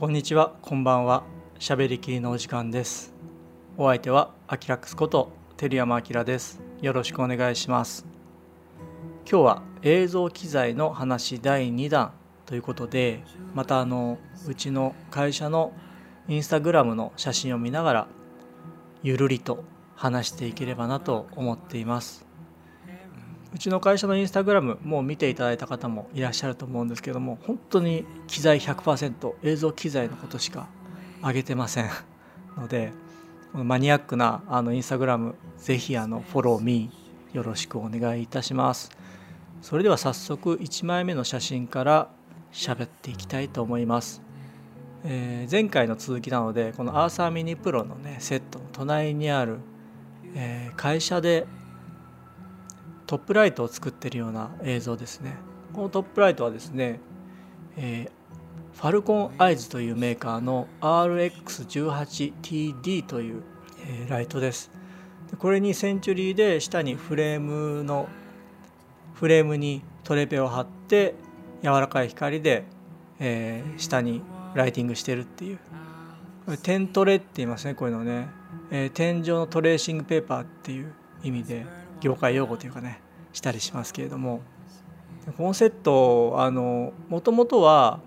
こんにちは、こんばんは。しゃべりきりのお時間です。お相手はアキラックスこと照山明です。よろしくお願いします。今日は映像機材の話第2弾ということで、またあのうちの会社のインスタグラムの写真を見ながらゆるりと話していければなと思っています。うちの会社のインスタグラムもう見ていただいた方もいらっしゃると思うんですけども本当に機材100%映像機材のことしか上げてません。のでマニアックなあのインスタグラムぜひあのフォローミーよろしくお願いいたします。それでは早速1枚目の写真から喋っていきたいと思います、えー前回の続きなのでこのアーサーミニプロのねセットの隣にある、えー会社でトップライトを作ってるような映像ですね。このトップライトはですね、えーファルコンアイズというメーカーの RX18TD という、えーライトです。これにセンチュリーで下にフレームのフレームにトレペを貼って柔らかい光で、えー下にライティングしてるっていう。これ点トレって言いますねこういうのね、えー天井のトレーシングペーパーっていう意味で。業界用語というかねしたりしますけれども。このセットあのもともとは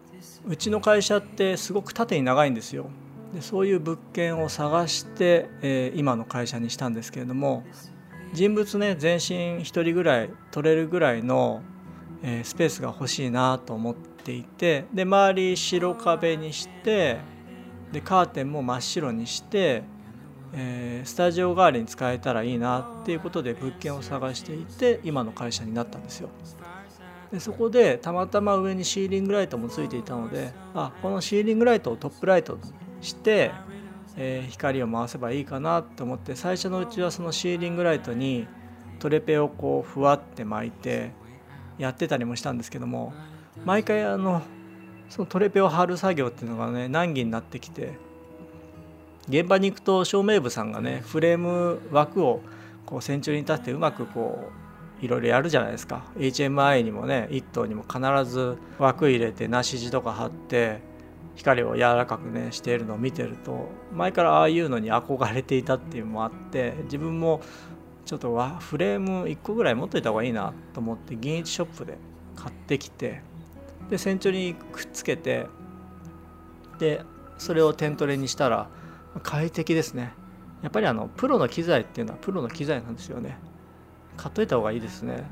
うちの会社ってすごく縦に長いんですよ。でそういう物件を探して、えー今の会社にしたんですけれども。人物ね全身1人ぐらい取れるぐらいの、えースペースが欲しいなと思っていて。で周り白壁にしてでカーテンも真っ白にして、えースタジオ代わりに使えたらいいなっていうことで物件を探していて今の会社になったんですよ。でそこでたまたま上にシーリングライトもついていたのであこのシーリングライトをトップライトにして、えー光を回せばいいかなと思って最初のうちはそのシーリングライトにトレペをこうふわって巻いてやってたりもしたんですけども毎回あのそのトレペを貼る作業っていうのがね難儀になってきて現場に行くと照明部さんがねフレーム枠をこうセンチュリーに立ってうまくこういろいろやるじゃないですか。HMI にもね1頭にも必ず枠入れて梨地とか貼って光を柔らかくねしているのを見てると前からああいうのに憧れていたっていうのもあって自分もちょっとわフレーム1個ぐらい持っといた方がいいなと思って銀一ショップで買ってきてでセンチュリーにくっつけてでそれをテントレにしたら快適ですね。やっぱりあのプロの機材っていうのはプロの機材なんですよね。買っといた方がいいですね。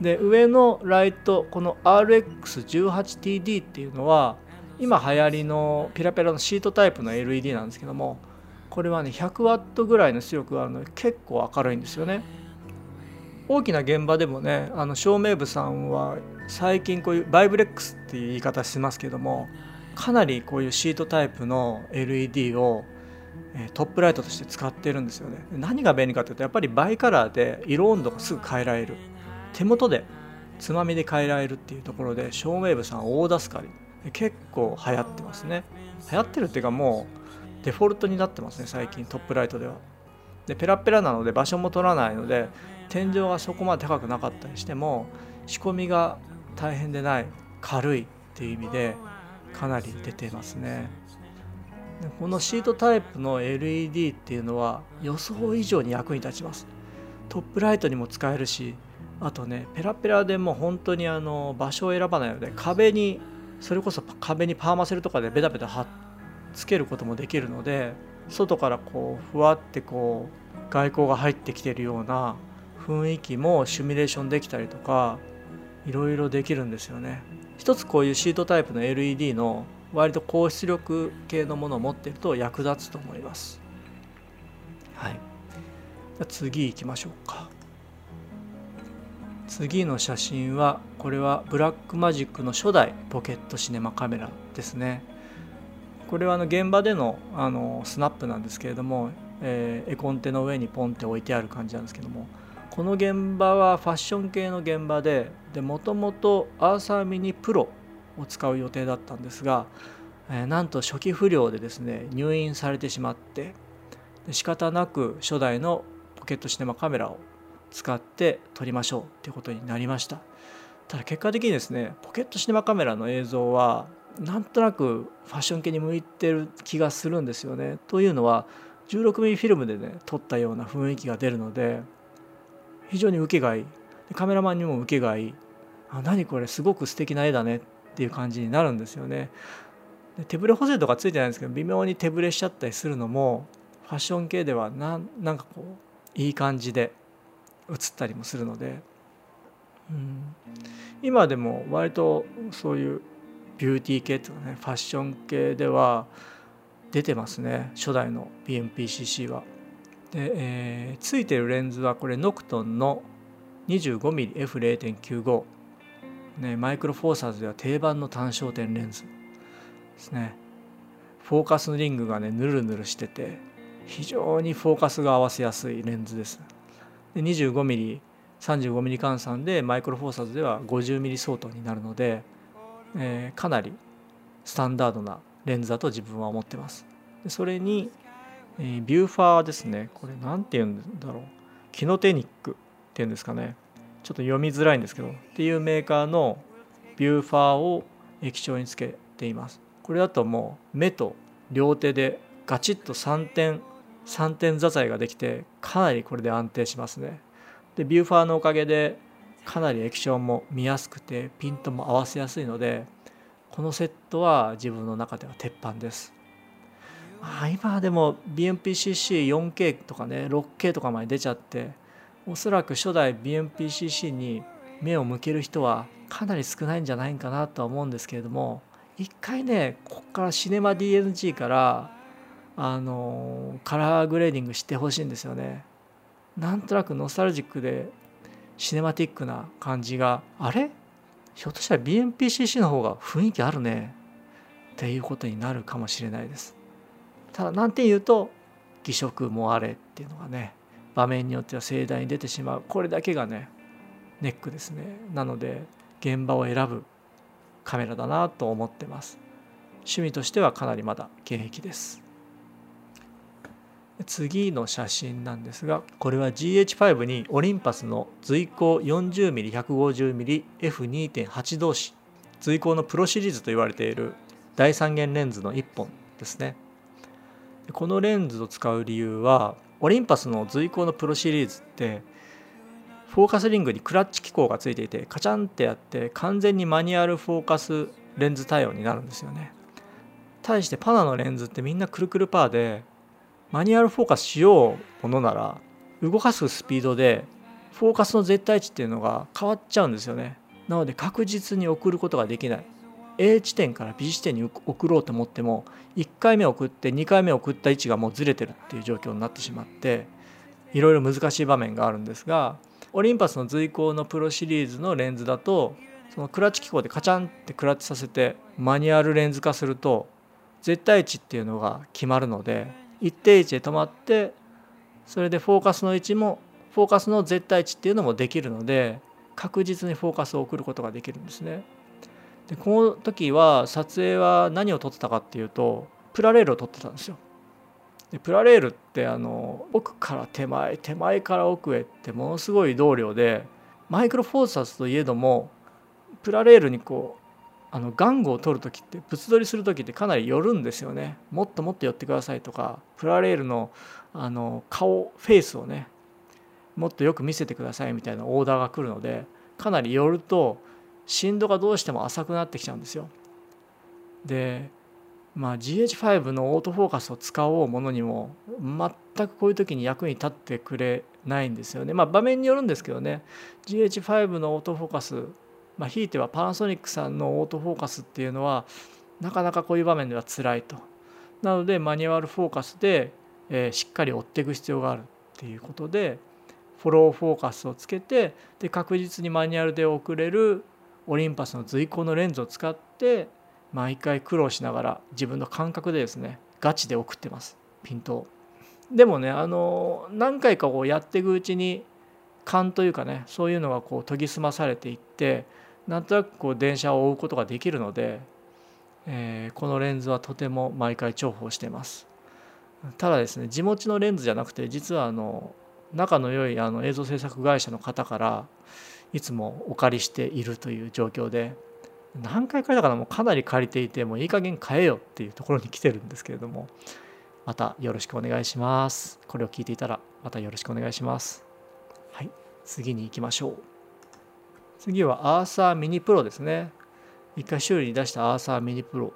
で上のライトこの RX18TD っていうのは今流行りのピラペラのシートタイプの LED なんですけどもこれはね 100W ぐらいの出力があるので結構明るいんですよね。大きな現場でもねあの照明部さんは最近こういうバイブレックスっていう言い方しますけどもかなりこういうシートタイプの LED をトップライトとして使ってるんですよね。何が便利かというとやっぱりバイカラーで色温度がすぐ変えられる。手元でつまみで変えられるっていうところで照明部さん大助かり。結構流行ってますね。流行ってるっていうかもうデフォルトになってますね最近トップライトでは。でペラペラなので場所も取らないので天井がそこまで高くなかったりしても仕込みが大変でない軽いっていう意味でかなり出てますね。でこのシートタイプの LED っていうのは予想以上に役に立ちます。トップライトにも使えるしあとねペラペラでも本当にあの場所を選ばないので壁にそれこそ壁にパーマセルとかでベタベタ貼っつけることもできるので外からこうふわってこう外光が入ってきてるような雰囲気もシミュレーションできたりとかいろいろできるんですよね。一つこういうシートタイプの LED の割と高出力系のものを持っていると役立つと思います。はい。次行きましょうか。次の写真はこれはブラックマジックの初代ポケットシネマカメラですね。これはあの現場でのあのスナップなんですけれども、えー絵コンテの上にポンって置いてある感じなんですけどもこの現場はファッション系の現場でもともとアーサーミニプロを使う予定だったんですが、えーなんと初期不良でですね入院されてしまってで仕方なく初代のポケットシネマカメラを使って撮りましょうっていうことになりましたただ結果的にですねポケットシネマカメラの映像はなんとなくファッション系に向いてる気がするんですよね。というのは 16mm フィルムでね撮ったような雰囲気が出るので非常に受けがいい。カメラマンにも受けがいい。あ何これすごく素敵な絵だね。っていう感じになるんですよね。で手ブレ補正とかついてないんですけど微妙に手ブレしちゃったりするのもファッション系ではなんなんかこういい感じで映ったりもするので、うん、今でも割とそういうビューティー系とかねファッション系では出てますね。初代の BMPCC は。で、えー、ついてるレンズはこれノクトンの 25mmF0.95 ね、マイクロフォーサーズでは定番の単焦点レンズ。ですね。フォーカスのリングがねヌルヌルしてて非常にフォーカスが合わせやすいレンズです。で 25mm 35mm 換算でマイクロフォーサーズでは 50mm 相当になるので、えー、かなりスタンダードなレンズだと自分は思ってます。でそれに、えー、ビューファーですね。これ何て言うんだろう。キノテニックっていうんですかね。ちょっと読みづらいんですけど。っていうメーカーのビューファーを液晶につけています。これだともう目と両手でガチッと3点3点座材ができてかなりこれで安定しますね。でビューファーのおかげでかなり液晶も見やすくてピントも合わせやすいのでこのセットは自分の中では鉄板です。まあ今でも BMPCC4K とかね 6K とかまで出ちゃっておそらく初代 BMPCC に目を向ける人はかなり少ないんじゃないかなとは思うんですけれども一回ねここからシネマ DNG からあのカラーグレーディングしてほしいんですよね。なんとなくノスタルジックでシネマティックな感じがあれ？ひょっとしたら BMPCC の方が雰囲気あるねっていうことになるかもしれないです。ただ何て言うと偽色もあれっていうのがね場面によっては盛大に出てしまう。これだけがねネックですね。なので現場を選ぶカメラだなと思ってます。趣味としてはかなりまだ現役です。次の写真なんですがこれは GH5 にオリンパスの随光 40mm150mmF2.8 同士随光のプロシリーズと言われている第三元レンズの1本ですね。このレンズを使う理由はオリンパスの随行のプロシリーズってフォーカスリングにクラッチ機構がついていてカチャンってやって完全にマニュアルフォーカスレンズ対応になるんですよね。対してパナのレンズってみんなくるくるパーでマニュアルフォーカスしようものなら動かすスピードでフォーカスの絶対値っていうのが変わっちゃうんですよね。なので確実に送ることができない。A 地点から B 地点に送ろうと思っても1回目送って2回目送った位置がもうずれてるっていう状況になってしまっていろいろ難しい場面があるんですがオリンパスの随行のプロシリーズのレンズだとそのクラッチ機構でカチャンってクラッチさせてマニュアルレンズ化すると絶対値っていうのが決まるので一定位置で止まってそれでフォーカスの位置もフォーカスの絶対値っていうのもできるので確実にフォーカスを送ることができるんですね。でこの時は撮影は何を撮ってたかっていうとプラレールを撮ってたんですよ。でプラレールってあの奥から手前手前から奥へってものすごい動量でマイクロフォーサスといえどもプラレールにこうあの玩具を取る時って物撮りする時ってかなり寄るんですよねもっともっと寄ってくださいとかプラレールのあの顔フェイスをねもっとよく見せてくださいみたいなオーダーが来るのでかなり寄ると振動がどうしても浅くなってきちゃうんですよ。で、まあ、GH5 のオートフォーカスを使おうものにも全くこういう時に役に立ってくれないんですよね。まあ、場面によるんですけどね GH5 のオートフォーカス、まあ、ひいてはパナソニックさんのオートフォーカスっていうのはなかなかこういう場面では辛いと。なのでマニュアルフォーカスで、えー、しっかり追っていく必要があるっていうことでフォローフォーカスをつけてで確実にマニュアルで送れるオリンパスの随行のレンズを使って毎回苦労しながら自分の感覚でですねガチで送ってますピントを。でもねあの何回かこうやっていくうちに勘というかねそういうのがこう研ぎ澄まされていってなんとなくこう電車を追うことができるので、えー、このレンズはとても毎回重宝してます。ただですね地持ちのレンズじゃなくて実はあの仲の良いあの映像制作会社の方からいつもお借りしているという状況で何回借りたかなもうかなり借りていてもういい加減買えよっていうところに来てるんですけれどもまたよろしくお願いします。これを聞いていたらまたよろしくお願いします。はい次に行きましょう。次はアーサーミニプロですね。一回修理に出したアーサーミニプロ。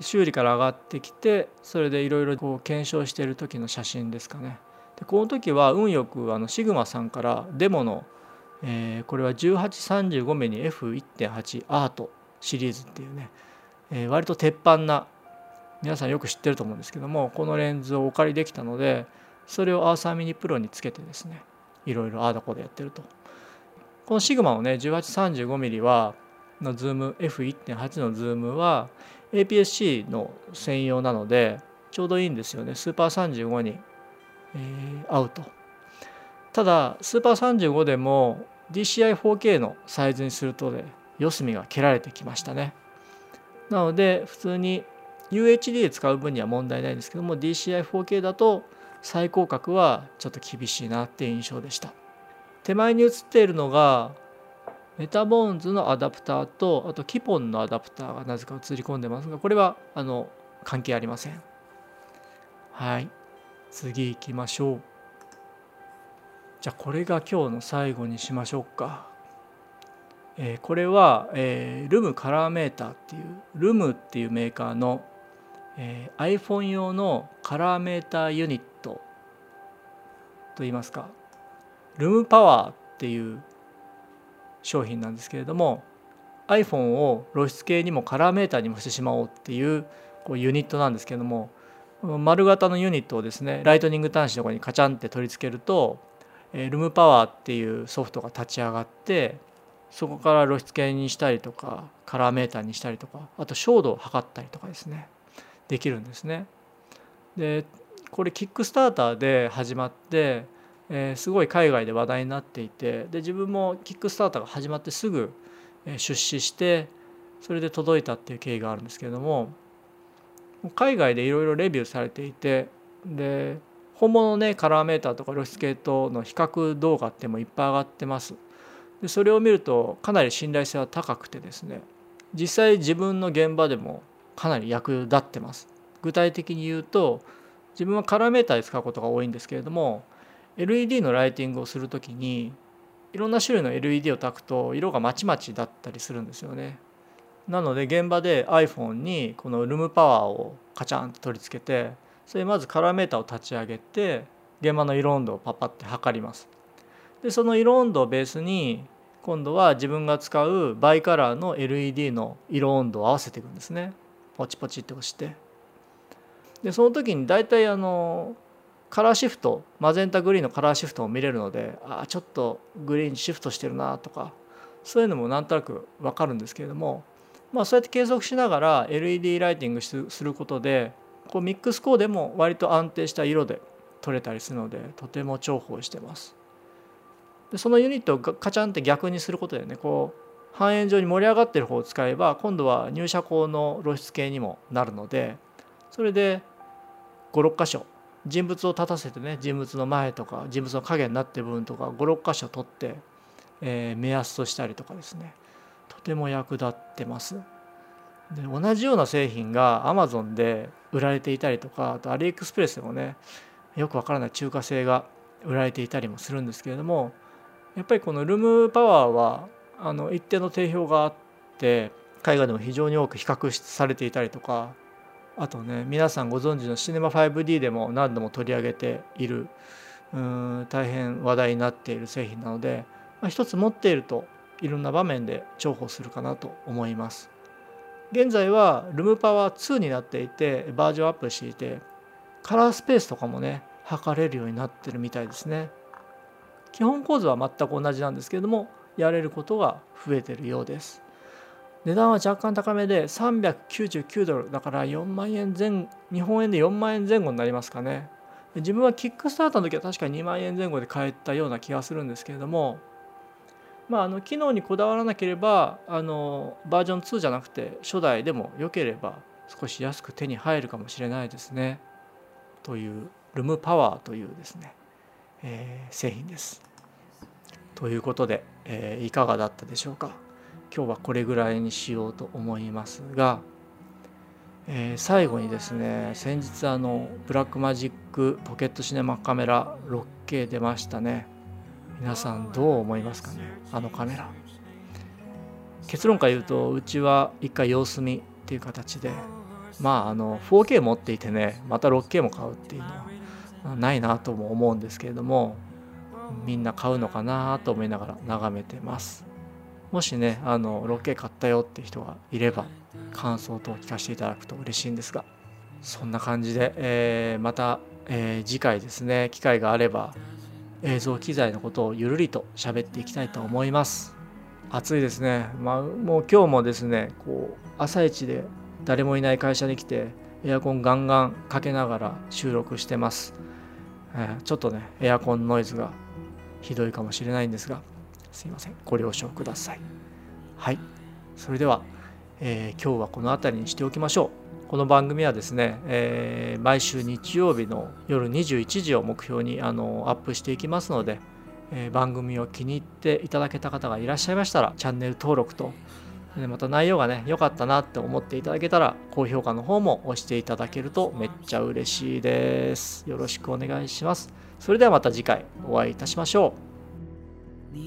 修理から上がってきてそれでいろいろ検証している時の写真ですかね。でこの時は運よくあのシグマさんからデモの、えー、これは 1835mm F1.8 Art シリーズっていうね、えー、割と鉄板な皆さんよく知ってると思うんですけどもこのレンズをお借りできたのでそれを URSA Mini Pro につけてですねいろいろああだこうだやってると。このシグマのね 1835mm はのズーム F1.8 のズームは APS-C の専用なのでちょうどいいんですよね。スーパー35に、えー、合うと。ただスーパー35でも DCI4K のサイズにするとで四隅が蹴られてきましたね。なので普通に UHD で使う分には問題ないんですけども DCI4K だと最広角はちょっと厳しいなっていう印象でした。手前に写っているのが Metabones のアダプターとあと KIPON のアダプターがなぜか映り込んでますがこれはあの関係ありません。はい。次行きましょう。じゃあこれが今日の最後にしましょうか、えー、これは、えー、ルムカラーメーターっていうルムっていうメーカーの、えー、iPhone 用のカラーメーターユニットといいますかルムパワーっていう商品なんですけれども iPhone を露出系にもカラーメーターにもしてしまおうっていうこうユニットなんですけども丸型のユニットをですねライトニング端子のとこにカチャンって取り付けるとルームパワーっていうソフトが立ち上がってそこから露出系にしたりとかカラーメーターにしたりとかあと照度を測ったりとかですねできるんですね。でこれキックスターターで始まってえー、すごい海外で話題になっていてで自分もキックスターターが始まってすぐ出資してそれで届いたっていう経緯があるんですけれども海外でいろいろレビューされていてで本物のねカラーメーターとか露出系との比較動画ってもいっぱい上がってますでそれを見るとかなり信頼性は高くてですね実際自分の現場でもかなり役立ってます具体的に言うと自分はカラーメーターで使うことが多いんですけれども LED のライティングをする時にいろんな種類の LED を焚くと色がまちまちだったりするんですよね。なので現場で iPhone にこのルームパワーをカチャンと取り付けてそれまずカラーメーターを立ち上げて現場の色温度をパパって測ります。でその色温度をベースに今度は自分が使うバイカラーの LED の色温度を合わせていくんですね。ポチポチって押して。でその時に大体あのカラーシフトマゼンタグリーンのカラーシフトも見れるのでああちょっとグリーンシフトしてるなとかそういうのもなんとなく分かるんですけれどもまあそうやって計測しながら LED ライティングすることでこうミックスコーでも割と安定した色で撮れたりするのでとても重宝してます。でそのユニットをカチャンって逆にすることでねこう半円状に盛り上がってる方を使えば今度は入射光の露出系にもなるのでそれで56箇所人物を立たせてね人物の前とか人物の影になってる部分とか56箇所取って、えー、目安としたりとかですねとても役立ってます。で同じような製品が Amazon で売られていたりとかあとアリエクスプレスでもねよくわからない中華製が売られていたりもするんですけれどもやっぱりこのルームパワーはあの一定の定評があって海外でも非常に多く比較されていたりとかあとね皆さんご存知のシネマ 5D でも何度も取り上げているうん大変話題になっている製品なので、まあ、一つ持っているといろんな場面で重宝するかなと思います。現在はルームパワー2になっていてバージョンアップしていてカラースペースとかもね測れるようになってるみたいですね。基本構図は全く同じなんですけれどもやれることが増えてるようです。値段は若干高めで399ドルだから4万円前日本円で4万円前後になりますかね自分はキックスターターの時は確か2万円前後で買えたような気がするんですけれどもまあ、あの機能にこだわらなければあのバージョン2じゃなくて初代でも良ければ少し安く手に入るかもしれないですねというルムパワーというですね、えー、製品です。ということで、えー、いかがだったでしょうか。今日はこれぐらいにしようと思いますが、えー、最後にですね先日あのブラックマジックポケットシネマカメラ 6K 出ましたね皆さんどう思いますかね？あのカメラ。結論から言うとうちは一回様子見っていう形でまああの 4K 持っていてねまた 6K も買うっていうのはないなとも思うんですけれどもみんな買うのかなと思いながら眺めてます。もしねあの 6K 買ったよって人がいれば感想等を聞かせていただくと嬉しいんですがそんな感じで、えー、また、えー、次回ですね機会があれば映像機材のことをゆるりと喋っていきたいと思います。暑いですね、まあ、もう今日もですねこう朝一で誰もいない会社に来てエアコンガンガンかけながら収録してます、えー、ちょっとねエアコンノイズがひどいかもしれないんですがすいません。ご了承ください。はい。それでは、えー、今日はこの辺りにしておきましょう。この番組はですね、えー、毎週日曜日の夜21時を目標にあのアップしていきますので、えー、番組を気に入っていただけた方がいらっしゃいましたらチャンネル登録とまた内容がね良かったなって思っていただけたら高評価の方も押していただけるとめっちゃ嬉しいです。よろしくお願いします。それではまた次回お会いいたしましょう。